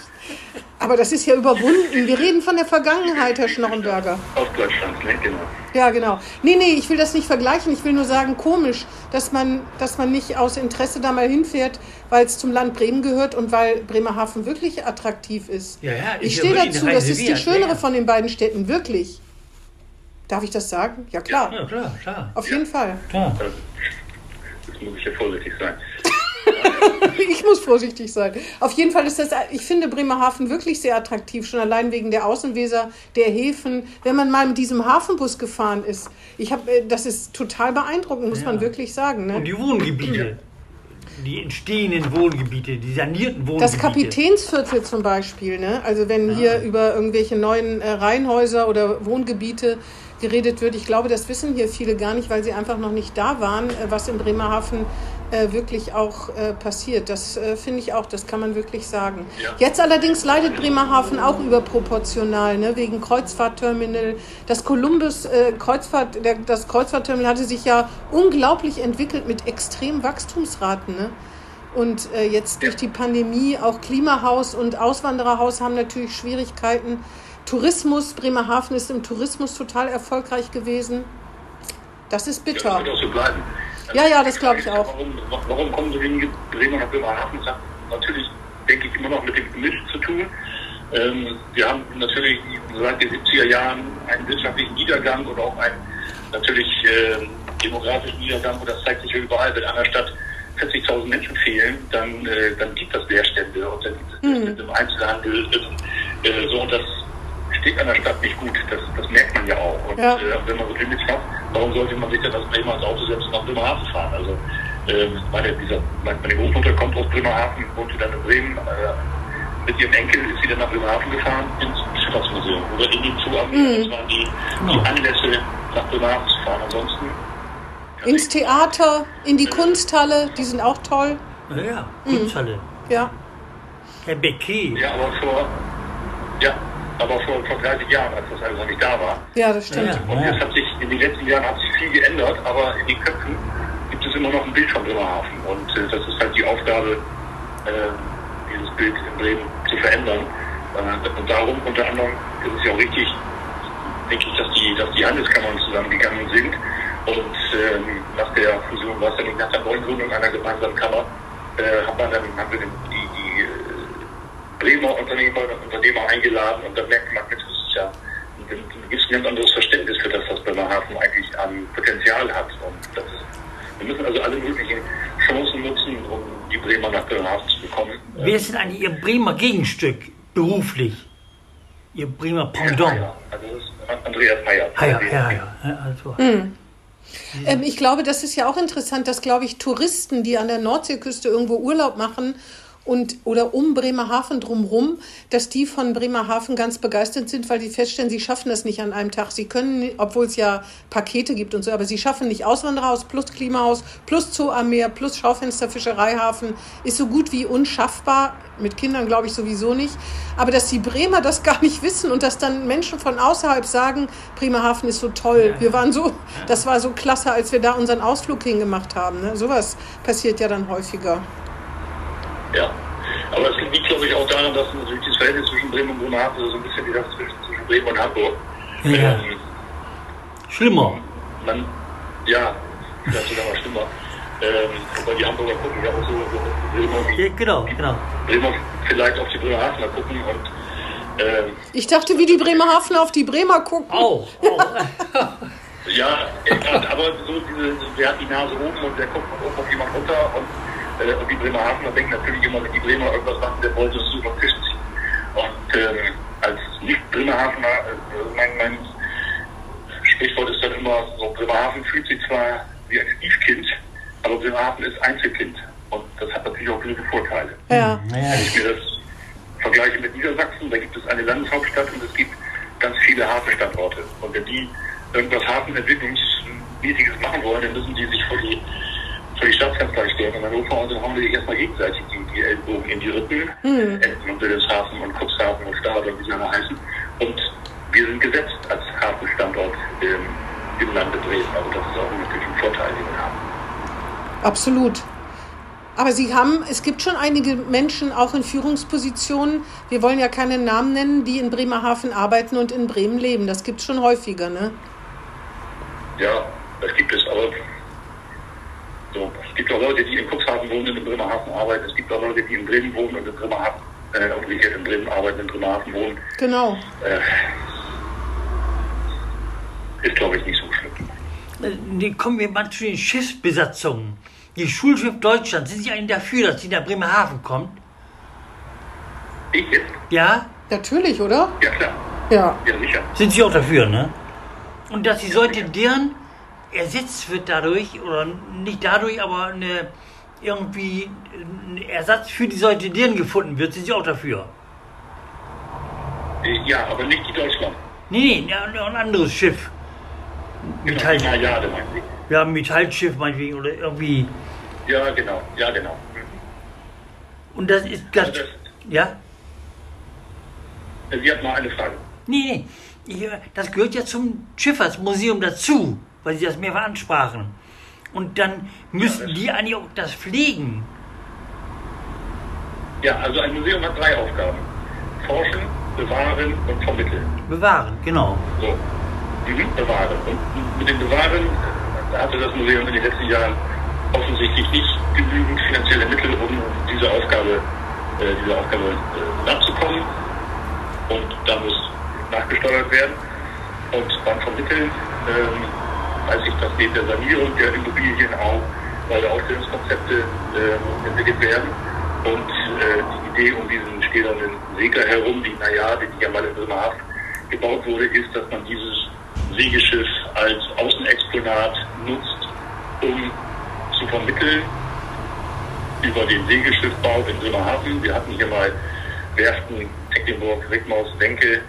Aber das ist ja überwunden. Wir reden von der Vergangenheit, Herr Schnorrenberger. Ostdeutschlands, ne? Genau. Ja, genau. Nee, nee, ich will das nicht vergleichen. Ich will nur sagen, komisch, dass man, dass man nicht aus Interesse da mal hinfährt, weil es zum Land Bremen gehört und weil Bremerhaven wirklich attraktiv ist. Ja, ja, ich stehe dazu, das ist die schönere ja. von den beiden Städten, wirklich. Darf ich das sagen? Ja, klar. Ja, klar, klar. Auf jeden Fall. klar. Also, Jetzt muss ich ja vorsichtig sein. Ich muss vorsichtig sein. Auf jeden Fall ist das, ich finde Bremerhaven wirklich sehr attraktiv, schon allein wegen der Außenweser, der Häfen. Wenn man mal mit diesem Hafenbus gefahren ist, ich habe, das ist total beeindruckend, muss Ja. man wirklich sagen. Ne? Und die Wohngebiete. Die entstehenden Wohngebiete, die sanierten Wohngebiete. Das Kapitänsviertel zum Beispiel, ne? also wenn hier über irgendwelche neuen äh, Reihenhäuser oder Wohngebiete geredet wird, ich glaube, das wissen hier viele gar nicht, weil sie einfach noch nicht da waren, äh, was in Bremerhaven äh, wirklich auch äh, passiert. Das äh, finde ich auch, das kann man wirklich sagen. Ja. Jetzt allerdings leidet Bremerhaven auch überproportional, ne? wegen Kreuzfahrtterminal. Das Columbus äh, Kreuzfahrt, der, das Kreuzfahrtterminal hatte sich ja unglaublich entwickelt mit extremen Wachstumsraten. Ne? Und äh, jetzt durch die Pandemie auch Klimahaus und Auswandererhaus haben natürlich Schwierigkeiten. Tourismus, Bremerhaven ist im Tourismus total erfolgreich gewesen. Das ist Ja, bitter. das wird auch so bleiben. Ja, ja, das glaube ich auch. Warum, warum kommen so wenige Bremer nach Bremerhaven? Das hat natürlich, denke ich, immer noch mit dem Gemisch zu tun. Ähm, wir haben natürlich seit den 70er Jahren einen wirtschaftlichen Niedergang oder auch einen natürlich ähm, demografischen Niedergang und das zeigt sich ja überall. Wenn einer Stadt 40.000 Menschen fehlen, dann, äh, dann gibt es Leerstände und dann gibt es Leerstände im Einzelhandel. Äh, so, und das steht an der Stadt nicht gut. Das, das merkt man ja auch. Und Ja. äh, wenn man so viel hat, warum sollte man sich dann als Bremer ins Auto setzen und nach Bremerhaven fahren? Also, ähm, meine, dieser, meine, meine Großmutter kommt aus Bremerhaven, wohnte dann in Bremen. Äh, mit ihrem Enkel ist sie dann nach Bremerhaven gefahren, ins Schifffahrtsmuseum oder in die Zuarmee. Das waren die, die Anlässe, nach Bremerhaven zu fahren. Ansonsten Ins Theater, in die Kunsthalle, die sind auch toll. Ja, ja, Kunsthalle. Ja. Herr Becquet. Ja, aber vor, ja, aber vor, vor 30 Jahren, als das alles noch nicht da war. Ja, das stimmt. Ja. Und jetzt hat sich in den letzten Jahren hat sich viel geändert, aber in den Köpfen gibt es immer noch ein Bild von Bremerhaven. Und äh, das ist halt die Aufgabe, äh, dieses Bild in Bremen zu verändern. Äh, und darum unter anderem ist es ja auch richtig, denke ich, dass die, dass die Handelskammern zusammengegangen sind. Und ähm, nach der Fusion, was ja nicht nach der Neugründung einer gemeinsamen Kammer, äh, hat man dann haben wir die, die Bremer Unternehmer, Unternehmer eingeladen und dann merkt man, das ist ja, dann gibt es ein ganz anderes Verständnis für das, was Bremerhaven eigentlich an Potenzial hat. Und das ist, wir müssen also alle möglichen Chancen nutzen, um die Bremer nach Bremerhaven zu bekommen. Wer ist denn eigentlich Ihr Bremer Gegenstück beruflich? Ihr Bremer Pendant? Heyer, also das ist Andreas Heyer. Ah ja, ja, ja. ja also. Ähm, ich glaube, das ist ja auch interessant, dass, glaube ich, Touristen, die an der Nordseeküste irgendwo Urlaub machen und oder um Bremerhaven drumherum, dass die von Bremerhaven ganz begeistert sind, weil sie feststellen, sie schaffen das nicht an einem Tag. Sie können, obwohl es ja Pakete gibt und so, aber sie schaffen nicht Auswandererhaus plus Klimahaus plus Zoo am Meer plus Schaufenster Fischereihafen ist so gut wie unschaffbar. Mit Kindern glaube ich sowieso nicht. Aber dass die Bremer das gar nicht wissen und dass dann Menschen von außerhalb sagen, Bremerhaven ist so toll. Wir waren so, das war so klasse, als wir da unseren Ausflug hingemacht haben. Ne? Sowas passiert ja dann häufiger. Ja. Aber es liegt, glaube ich, auch daran, dass natürlich das Verhältnis zwischen Bremen und Bremerhaven so ein bisschen wie das zwischen, Bremen und Hamburg. Ja. Ähm, Schlimmer. man, ja, vielleicht sogar mal schlimmer. Ähm, weil die Hamburger gucken ja auch so, so Bremer, Ja, genau, genau. Bremer vielleicht auf die Bremerhavener gucken und ähm, Ich dachte, wie die Bremerhaven auf die Bremer gucken. Auch. auch. ja, aber so diese, wer hat die Nase oben und wer guckt oben auf jemand runter und, äh, und die Bremerhavener denken natürlich immer, wenn die Bremer irgendwas machen, der wollte es über den Tisch ziehen. Und ähm, als Nicht-Bremerhavener, äh, mein, mein Sprichwort ist dann immer so, Bremerhaven fühlt sich zwar wie ein Stiefkind, aber Bremerhaven ist Einzelkind. Und das hat natürlich auch gewisse Vorteile. Ja. Wenn ich mir das vergleiche mit Niedersachsen, da gibt es eine Landeshauptstadt und es gibt ganz viele Hafenstandorte. Und wenn die irgendwas Hafenentwicklungsmäßiges machen wollen, dann müssen die sich vor die, vor die Staatskanzlei stellen. Und Hannover und dann hauen die sich erstmal gegenseitig die, die Ellbogen in die Rippen. Mhm. Enten und Wilhelmshaven und Cuxhaven und Stade und wie sie alle heißen. Und wir sind gesetzt als Hafenstandort ähm, im Lande Dresden. Also das ist auch natürlich ein Vorteil, den wir haben. Absolut. Aber Sie haben, es gibt schon einige Menschen auch in Führungspositionen, wir wollen ja keine Namen nennen, die in Bremerhaven arbeiten und in Bremen leben. Das gibt es schon häufiger, ne? Ja, das gibt es, aber es gibt auch Leute, die in Cuxhaven wohnen und in Bremerhaven arbeiten. Es gibt auch Leute, die in Bremen wohnen und in Bremerhaven, äh, umgekehrt in Bremen arbeiten, in Bremerhaven wohnen. Genau. Äh, ist, glaube ich, nicht so schlimm. Äh, nee, Kommen wir mal zu den Schiffsbesatzungen. Die Schulschiff Deutschland, sind Sie eigentlich dafür, dass sie nach Bremerhaven kommt? Ich jetzt? Ja? Natürlich, oder? Ja, klar. Ja. Ja, sicher. Sind Sie auch dafür, ne? Und dass die Leute deren ersetzt wird dadurch, oder nicht dadurch, aber eine, irgendwie ein Ersatz für die Leute deren gefunden wird, sind Sie auch dafür? Äh, Ja, aber nicht die Deutschland. Nee, nee, ja, ein anderes Schiff. Genau, Metall, meinen Sie. ja, ein Metallschiff meinetwegen oder irgendwie. Ja, genau. Ja, genau. Und das ist das. Also das, Ja? äh, Sie hatten noch eine Frage. Nee, nee. Ich, das gehört ja zum Schifffahrtsmuseum dazu, weil Sie das mehrfach ansprachen. Und dann müssten das- die eigentlich auch das pflegen. Ja, also ein Museum hat drei Aufgaben. Forschen, bewahren und vermitteln. Bewahren, genau. So, mhm, bewahren. Und mit dem Bewahren hatte das Museum in den letzten Jahren offensichtlich nicht genügend finanzielle Mittel, um diese Aufgabe, äh, dieser Aufgabe äh, nachzukommen. Und da muss nachgesteuert werden. Und beim Vermitteln ähm, weiß ich, dass neben der Sanierung der Immobilien auch neue Ausstellungskonzepte äh, entwickelt werden. Und äh, die Idee um diesen stählernen Segler herum, die Najade, die ja mal in Bremerhaven gebaut wurde, ist, dass man dieses Segelschiff als Außenexponat nutzt, um zu vermitteln über den Segelschiffbau in Bremerhaven. Wir hatten hier mal Werften, Tecklenburg, Rickmaus, Wenke.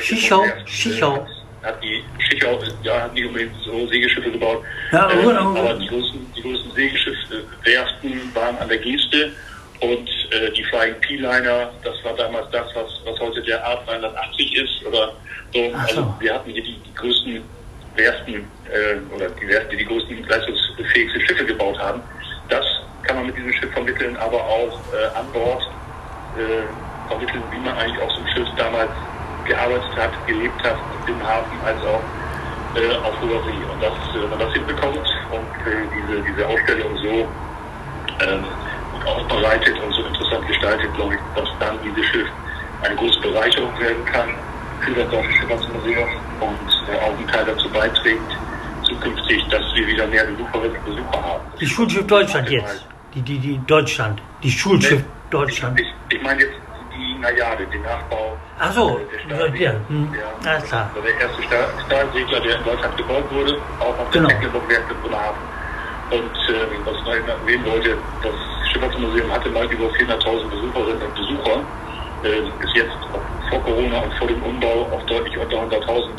Schichau, Werft, äh, Schichau. Hat, die Schichau, ja, hat nicht unbedingt so Segelschiffe gebaut. Ja, aber- ähm, aber- die größten, die größten Segelschiffwerften waren an der Geste. Und äh, die Flying P-Liner, das war damals das, was, was heute der A380 ist. Oder so. So. Also wir hatten hier die, die größten Werften äh, oder die Werften, die die größten leistungsfähigsten Schiffe gebaut haben. Das kann man mit diesem Schiff vermitteln, aber auch äh, an Bord äh, vermitteln, wie man eigentlich auf so einem Schiff damals gearbeitet hat, gelebt hat, im Hafen als auch äh, auf hoher See. Und das, äh, wenn man das hinbekommt und äh, diese, diese Ausstellung so ähm, gut aufbereitet und so interessant gestaltet, glaube ich, dass dann dieses Schiff eine große Bereicherung werden kann für das Deutsche Schifffahrtsmuseum und äh, auch einen Teil dazu beiträgt, zukünftig, dass wir wieder mehr Besucherinnen und Besucher haben. Die Schulschiff Deutschland jetzt. Die, die, die Deutschland. Die Schulschiff Deutschland. Ich, ich meine jetzt die Najade, den Nachbau. Ach so, äh, der ja, hm, Ja, alles klar. also der erste Stahl Stahlsegler, der in Deutschland gebaut wurde, auch auf Genau. der Mecklenburg-Werft in Bremerhaven. Und ähm, was ich noch erwähnen wollte, das Schifffahrtsmuseum hatte mal über 400.000 Besucherinnen und Besucher. Ähm, ist jetzt auch vor Corona und vor dem Umbau auf deutlich unter 100.000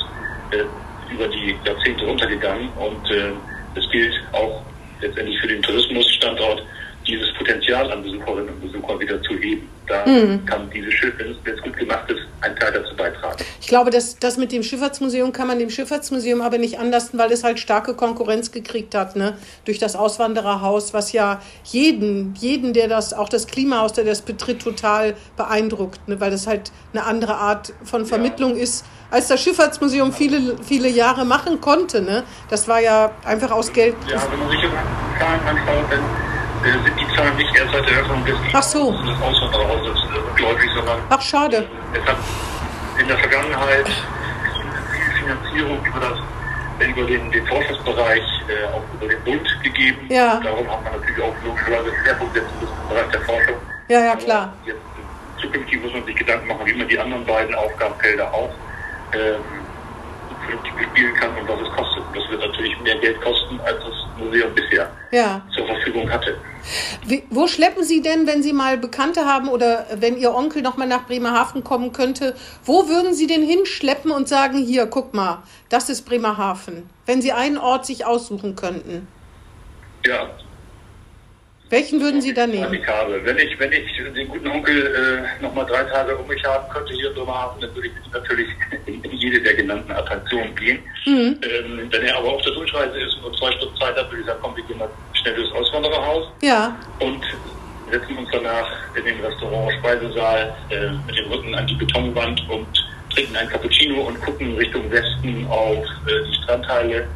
äh, über die Jahrzehnte runtergegangen. Und äh, es gilt auch letztendlich für den Tourismusstandort, dieses Potenzial an Besucherinnen und Besuchern wieder zu heben. Da kann dieses Schiff, wenn es, gut gemacht ist, einen Teil dazu beitragen. Ich glaube, das, das mit dem Schifffahrtsmuseum kann man dem Schifffahrtsmuseum aber nicht anlasten, weil es halt starke Konkurrenz gekriegt hat, ne? Durch das Auswandererhaus, was ja jeden, jeden, der das, auch das Klimahaus, der das betritt, total beeindruckt, ne? Weil das halt eine andere Art von Vermittlung ist, als das Schifffahrtsmuseum viele, viele Jahre machen konnte, ne? Das war ja einfach aus Geld. Ja, wenn man sich anschaut, dann äh, sind die Zahlen nicht erst seit der Eröffnung des, Ach so. des Auswandererhauses rückläufig, sondern Ach, schade. es hat in der Vergangenheit viel Finanzierung über, das, über den, den Forschungsbereich, äh, auch über den Bund gegeben. Ja. Darum hat man natürlich auch logischerweise Schwerpunkt setzen müssen im Bereich der Forschung. Ja, ja, klar. Jetzt, zu zukünftig muss man sich Gedanken machen, wie man die anderen beiden Aufgabenfelder auch ähm, vernünftig bespielen kann und was es kostet. Das wird natürlich mehr Geld kosten, als das Museum bisher Ja. zur Verfügung hatte. Wie, wo schleppen Sie denn, wenn Sie mal Bekannte haben oder wenn Ihr Onkel noch mal nach Bremerhaven kommen könnte, wo würden Sie den hinschleppen und sagen, hier, guck mal, das ist Bremerhaven, wenn Sie einen Ort sich aussuchen könnten? Ja, Welchen würden Sie da nehmen? habe. Wenn ich, wenn ich den guten Onkel äh, noch mal drei Tage um mich haben könnte hier in Bremerhaven, dann würde ich natürlich in, jede der genannten Attraktionen gehen. Mhm. Ähm, wenn er aber auf der Durchreise ist und nur zwei Stunden Zeit hat, würde ich sagen, komm, wir gehen mal schnell durchs Auswandererhaus Ja, und setzen uns danach in den Restaurant Speisesaal äh, mit dem Rücken an die Betonwand und trinken ein Cappuccino und gucken Richtung Westen auf äh, die Strandteile,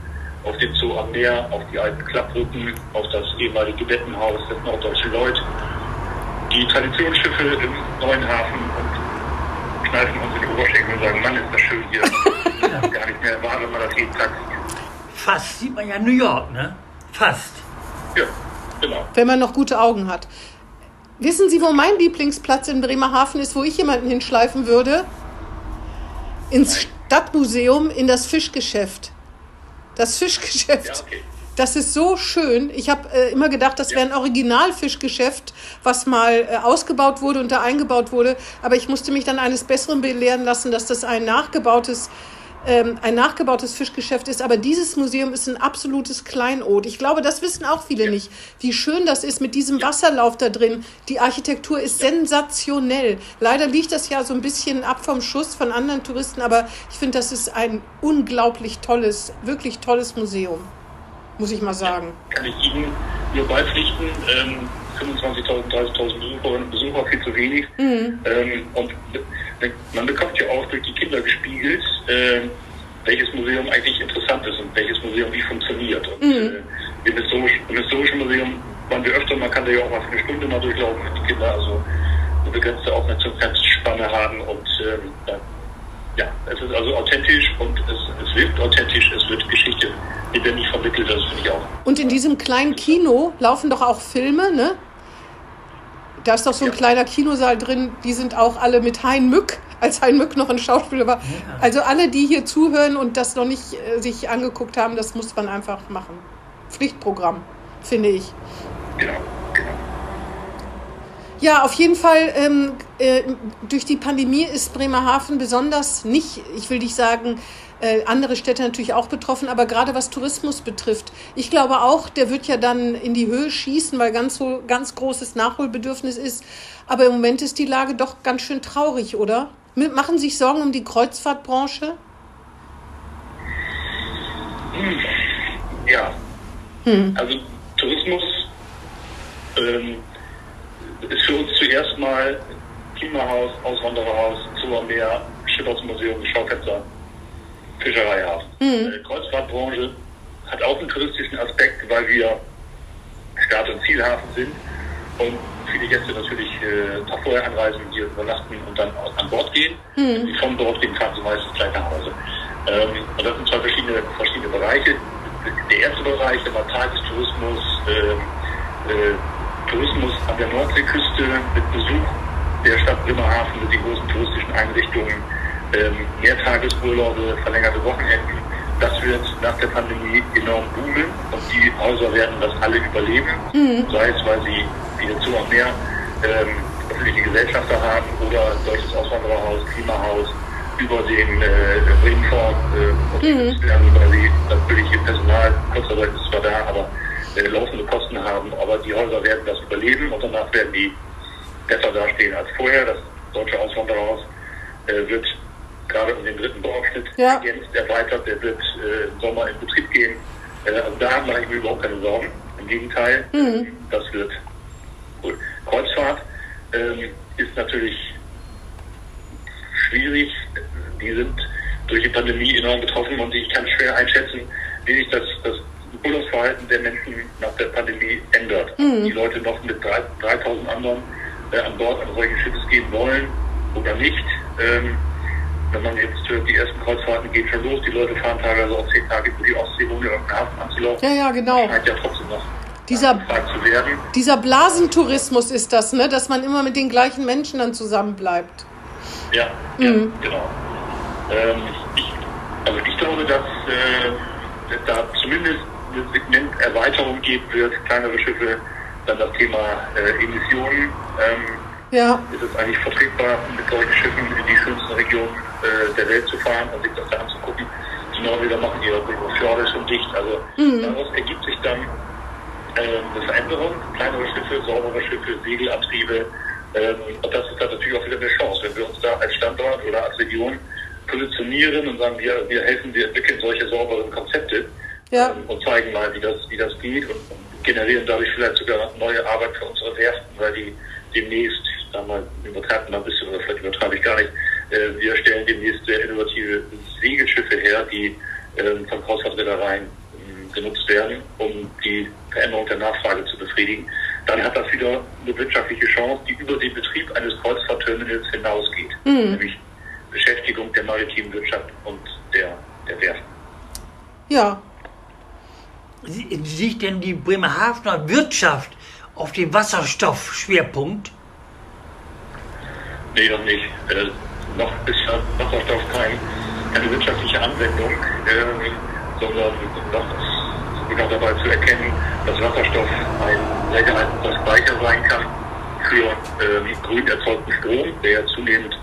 auf den Zoo am Meer, auf die alten Klapprücken, auf das ehemalige Bettenhaus des Norddeutsche Lloyd, die Traditionsschiffe im neuen Hafen und kneifen uns in die Oberschenkel und sagen, Mann, ist das schön hier. Das gar nicht mehr wahr, wenn man das jeden Tag sieht. Fast sieht man ja New York, ne? Fast. Ja, genau. wenn man noch gute Augen hat. Wissen Sie, wo mein Lieblingsplatz in Bremerhaven ist, wo ich jemanden hinschleifen würde? Ins Stadtmuseum, in das Fischgeschäft. Das Fischgeschäft. Ja, okay. Das ist so schön. Ich habe äh, immer gedacht, das wäre ein Originalfischgeschäft, was mal äh, ausgebaut wurde und da eingebaut wurde. Aber ich musste mich dann eines Besseren belehren lassen, dass das ein nachgebautes, ähm, ein nachgebautes Fischgeschäft ist. Aber dieses Museum ist ein absolutes Kleinod. Ich glaube, das wissen auch viele nicht, wie schön das ist mit diesem Wasserlauf da drin. Die Architektur ist sensationell. Leider liegt das ja so ein bisschen ab vom Schuss von anderen Touristen, aber ich finde, das ist ein unglaublich tolles, wirklich tolles Museum muss ich mal sagen. kann ich Ihnen nur beipflichten. Ähm, 25.000, 30.000 Besucherinnen und Besucher, viel zu wenig. Mhm. Ähm, und man bekommt ja auch durch die Kinder gespiegelt, ähm, welches Museum eigentlich interessant ist und welches Museum wie funktioniert. Und Mhm. äh, im, Historisch, im Historischen Museum waren wir öfter, man kann da ja auch mal für eine Stunde mal durchlaufen, wenn die Kinder also eine begrenzte Aufmerksamkeitsspanne haben und ähm, dann ja, es ist also authentisch und es, es wirkt authentisch, es wird Geschichte lebendig vermittelt, das finde ich auch. Und in diesem kleinen Kino laufen doch auch Filme, ne? Da ist doch so ein Ja. kleiner Kinosaal drin, die sind auch alle mit Hein Mück, als Hein Mück noch ein Schauspieler war. Also alle, die hier zuhören und das noch nicht äh, sich angeguckt haben, das muss man einfach machen. Pflichtprogramm, finde ich. Genau. Ja, auf jeden Fall, ähm, äh, durch die Pandemie ist Bremerhaven besonders nicht, ich will nicht sagen, äh, andere Städte natürlich auch betroffen, aber gerade was Tourismus betrifft. Ich glaube auch, der wird ja dann in die Höhe schießen, weil ganz ganz großes Nachholbedürfnis ist. Aber im Moment ist die Lage doch ganz schön traurig, oder? Machen Sie sich Sorgen um die Kreuzfahrtbranche? Ja. Also Tourismus ähm, ist für uns zuerst mal Klimahaus, Auswandererhaus, Zoo am Meer, Schifffahrtsmuseum, Schaufenster, Fischereihafen. Äh, Kreuzfahrtbranche hat auch einen touristischen Aspekt, weil wir Start- und Zielhafen sind und viele Gäste natürlich äh, Tag vorher anreisen, hier übernachten und dann an Bord gehen. Wenn sie von Bord gehen, fahren sie meistens gleich nach Hause. Ähm, und das sind zwei verschiedene, verschiedene Bereiche. Der erste Bereich, der war Tagestourismus, ähm, äh, Tourismus an der Nordseeküste mit Besuch der Stadt Bremerhaven mit den großen touristischen Einrichtungen, ähm, Mehrtagesurlaube, verlängerte Wochenenden. Das wird nach der Pandemie enorm boomen und die Häuser werden das alle überleben, sei es, weil sie wie der Zoo am Meer ähm, öffentliche Gesellschafter haben oder deutsches Auswandererhaus, Klimahaus über den äh, Ringfonds äh, unterstützt werden, weil sie natürlich ihr Personal, Kurzarbeit ist zwar da, aber äh, laufende Kosten haben, aber die Häuser werden das überleben und danach werden die besser dastehen als vorher. Das deutsche Auswandererhaus äh, wird gerade um den dritten Bauabschnitt Ja. ergänzt, erweitert, der wird äh, im Sommer in Betrieb gehen. Äh, also da mache ich mir überhaupt keine Sorgen. Im Gegenteil, äh, das wird gut. Kreuzfahrt ähm, ist natürlich schwierig. Die sind durch die Pandemie enorm betroffen und ich kann schwer einschätzen, wie sich das, das Urlaubsverhalten der Menschen nach der Pandemie ändert. Die Leute noch mit drei- 3000 anderen äh, an Bord eines solchen Schiffes gehen wollen oder nicht. Ähm, wenn man jetzt die ersten Kreuzfahrten gehen schon los, die Leute fahren teilweise auch zehn Tage über die Ostsee, ohne irgendeinen Hafen anzulaufen. Ja, ja, genau. Scheint ja trotzdem noch Dieser, werden. dieser Blasentourismus ist das, ne? dass man immer mit den gleichen Menschen dann zusammenbleibt. Ja, ja genau. Ähm, ich, also ich glaube, dass äh, da zumindest eine Segmenterweiterung geben wird, kleinere Schiffe, dann das Thema äh, Emissionen. Ähm, Ja, ist es eigentlich vertretbar, mit solchen Schiffen in die schönsten Regionen äh, der Welt zu fahren und sich das da anzugucken. Die Norweger machen ihre Fjorde schon dicht. Also daraus ergibt sich dann äh, eine Veränderung. Kleinere Schiffe, saubere Schiffe, Segelabtriebe. Ähm, und das ist dann natürlich auch wieder eine Chance, wenn wir uns da als Standort oder als Region positionieren und sagen, wir, wir helfen, wir entwickeln solche sauberen Konzepte ja, ähm, und zeigen mal, wie das, wie das geht und, generieren dadurch vielleicht sogar neue Arbeit für unsere Werften, weil die demnächst, sagen wir mal, übertreibt mal ein bisschen oder vielleicht übertreibe ich gar nicht, äh, wir stellen demnächst sehr innovative Segelschiffe her, die ähm, von Kreuzfahrtreedereien ähm, genutzt werden, um die Veränderung der Nachfrage zu befriedigen. Dann hat das wieder eine wirtschaftliche Chance, die über den Betrieb eines Kreuzfahrtterminals hinausgeht, nämlich Beschäftigung der maritimen Wirtschaft und der, der Werften. ja. Liegt denn die Bremerhavener Wirtschaft auf dem Wasserstoffschwerpunkt? Nee, noch nicht. Äh, noch ist Wasserstoff kein, keine wirtschaftliche Anwendung, äh, sondern noch ist sogar dabei zu erkennen, dass Wasserstoff ein sehr geeigneter Speicher sein kann für äh, grün erzeugten Strom, der zunehmend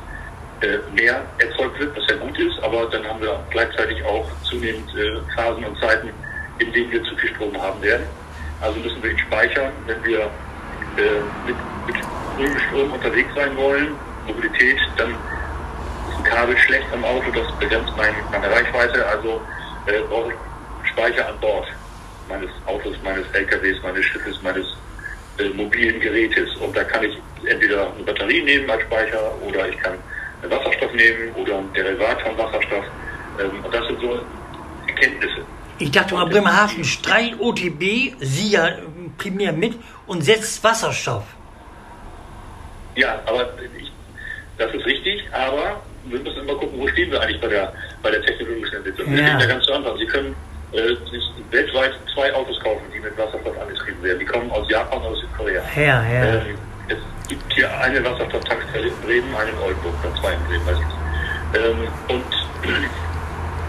äh, mehr erzeugt wird, was ja gut ist, aber dann haben wir gleichzeitig auch zunehmend äh, Phasen und Zeiten, in denen wir zu viel Strom haben werden. Also müssen wir ihn speichern, wenn wir äh, mit, mit grünem Strom unterwegs sein wollen, Mobilität, dann ist ein Kabel schlecht am Auto, das begrenzt mein, meine Reichweite, also äh, brauche ich Speicher an Bord meines Autos, meines LKWs, meines Schiffes, meines äh, mobilen Gerätes. Und da kann ich entweder eine Batterie nehmen als Speicher oder ich kann Wasserstoff nehmen oder ein Derivat von Wasserstoff. Ähm, und das sind so Erkenntnisse. Ich dachte mal, Bremerhaven streicht OTB, Sie ja äh, primär mit und setzt Wasserstoff. Ja, aber ich, das ist richtig, aber wir müssen immer gucken, wo stehen wir eigentlich bei der, bei der technologischen Entwicklung. Wir Ja. stehen da ganz zu Anfang. Sie können äh, sich weltweit zwei Autos kaufen, die mit Wasserstoff angetrieben werden. Die kommen aus Japan oder Südkorea. Ja, ja. Ähm, es gibt hier eine Wasserstofftankstelle in Bremen, eine in Oldenburg, oder zwei in Bremen, weiß ich nicht. Ähm, und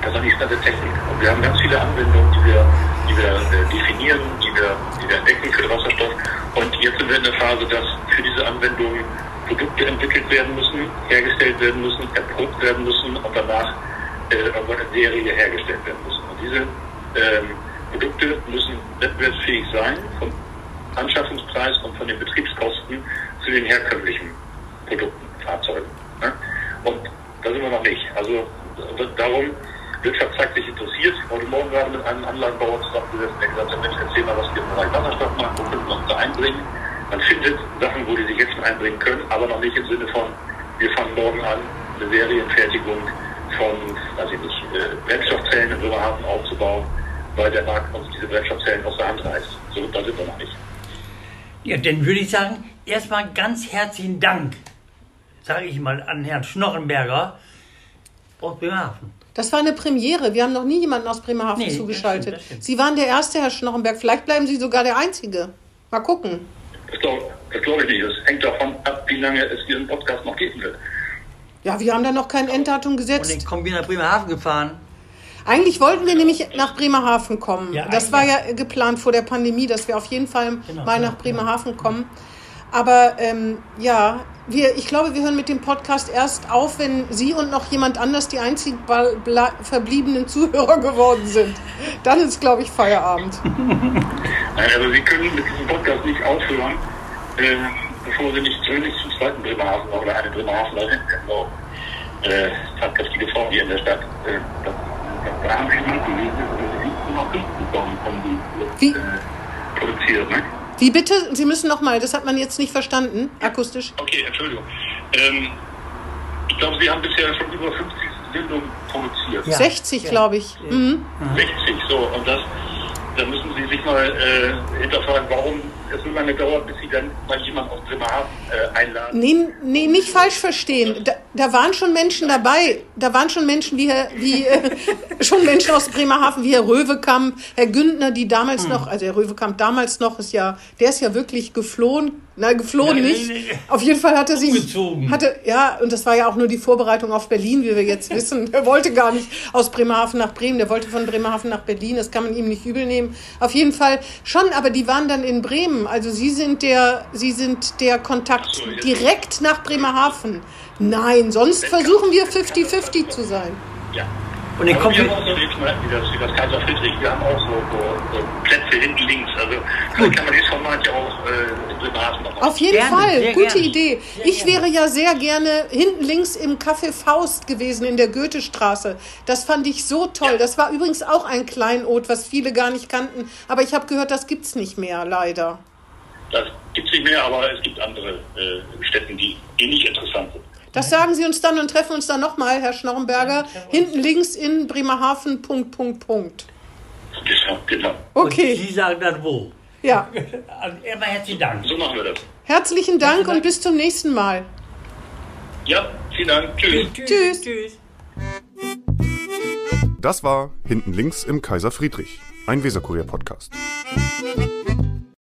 das ist eigentlich der Technik. Und wir haben ganz viele Anwendungen, die wir, die wir äh, definieren, die wir, die wir entdecken für den Wasserstoff. Und jetzt sind wir in der Phase, dass für diese Anwendungen Produkte entwickelt werden müssen, hergestellt werden müssen, erprobt werden müssen und danach äh, irgendwann in Serie hergestellt werden müssen. Und diese ähm, Produkte müssen wettbewerbsfähig sein vom Anschaffungspreis und von den Betriebskosten zu den herkömmlichen Produkten, Fahrzeugen. Ne? Und da sind wir noch nicht. Also darum, Wirtschaft zeigt sich interessiert. Heute Morgen gerade mit einem Anlagenbauer zusammengesessen, der gesagt hat, Mensch, erzähl mal, was wir im Bereich Wasserstoff machen, wo können wir uns da einbringen. Man findet Sachen, wo die sich jetzt einbringen können, aber noch nicht im Sinne von, wir fangen morgen an, eine Serienfertigung von, weiß ich nicht, äh, Brennstoffzellen in Bremerhaven aufzubauen, weil der Markt uns diese Brennstoffzellen aus der Hand reißt. So, da sind wir noch nicht. Ja, dann würde ich sagen, erstmal ganz herzlichen Dank, sage ich mal, an Herrn Schnorrenberger aus Bremerhaven. Das war eine Premiere. Wir haben noch nie jemanden aus Bremerhaven Nee, das zugeschaltet. stimmt, das stimmt. Sie waren der Erste, Herr Schnorrenberg. Vielleicht bleiben Sie sogar der Einzige. Mal gucken. Das glaube das glaub ich nicht. Das hängt davon ab, wie lange es diesen Podcast noch geben wird. Ja, wir haben da noch kein Enddatum Und dann gesetzt. kommen wir nach Bremerhaven gefahren. Eigentlich wollten wir nämlich nach Bremerhaven kommen. Ja, das war ja geplant vor der Pandemie, dass wir auf jeden Fall Genau, mal nach Bremerhaven kommen. Aber ähm, ja, wir, ich glaube, wir hören mit dem Podcast erst auf, wenn Sie und noch jemand anders die einzigen verbliebenen Zuhörer geworden sind. Dann ist, glaube ich, Feierabend. Nein, also Sie können mit diesem Podcast nicht aufhören, äh, bevor Sie nicht zumindest zum zweiten Bremerhaven oder eine Bremerhavenerin genau, äh, tatkräftige Frau hier in der Stadt. Äh, das, da haben Sie mal gelesen, Sie noch bekommen, um die äh, produziert, ne? Wie bitte? Sie müssen noch mal, das hat man jetzt nicht verstanden, akustisch. Okay, Entschuldigung. Ähm, ich glaube, Sie haben bisher schon über 50 Sendungen produziert. Ja. 60, glaube ich. Mhm. 60, so. Und das, da müssen Sie sich mal äh, hinterfragen, warum es so lange dauert, bis Sie dann mal jemanden aus Bremerhaven äh, einladen. Nee, nee, nicht falsch verstehen. Da, da waren schon Menschen dabei. Da waren schon Menschen wie, Herr, wie äh, schon Menschen aus Bremerhaven wie Herr Röwekamp, Herr Güntner, die damals Hm. noch, also Herr Röwekamp damals noch ist ja, der ist ja wirklich geflohen. Nein, geflohen Nein, nicht. nein, nein. Auf jeden Fall hat er sich Umgezogen. hatte ja und das war ja auch nur die Vorbereitung auf Berlin, wie wir jetzt wissen. Er wollte gar nicht aus Bremerhaven nach Bremen, der wollte von Bremerhaven nach Berlin. Das kann man ihm nicht übel nehmen. Auf jeden Fall schon, aber die waren dann in Bremen. Also Sie sind der, Sie sind der Kontakt so, direkt nach Bremerhaven. Nein, sonst versuchen wir 50-50 zu sein. Ja. Und Aber kommt wir die- haben auch so wie, das, wie das Kaiser Friedrich, wir haben auch so, so, so Plätze hinten links. Also vielleicht kann man dieses Format ja auch äh, in Bremerhaven noch Auf jeden Gerne, Fall, gute gerne. Idee. Sehr ich gerne. wäre ja sehr gerne hinten links im Café Faust gewesen in der Goethestraße. Das fand ich so toll. Das war übrigens auch ein Kleinod, was viele gar nicht kannten. Aber ich habe gehört, das gibt's nicht mehr, leider. Das gibt es nicht mehr, aber es gibt andere äh, Städten, die ähnlich interessant sind. Das sagen Sie uns dann und treffen uns dann nochmal, Herr Schnorrenberger. Hinten links in Bremerhaven, Punkt, Punkt, Punkt. Genau, genau. Und Okay, Sie sagen dann wo. ja. Also Erstmal herzlichen Dank. So machen wir das. Herzlichen Dank und bis zum nächsten Mal. Ja, vielen Dank. Tschüss. Tschüss. Tschüss. Das war Hinten links im Kaiser Friedrich, ein Weserkurier-Podcast.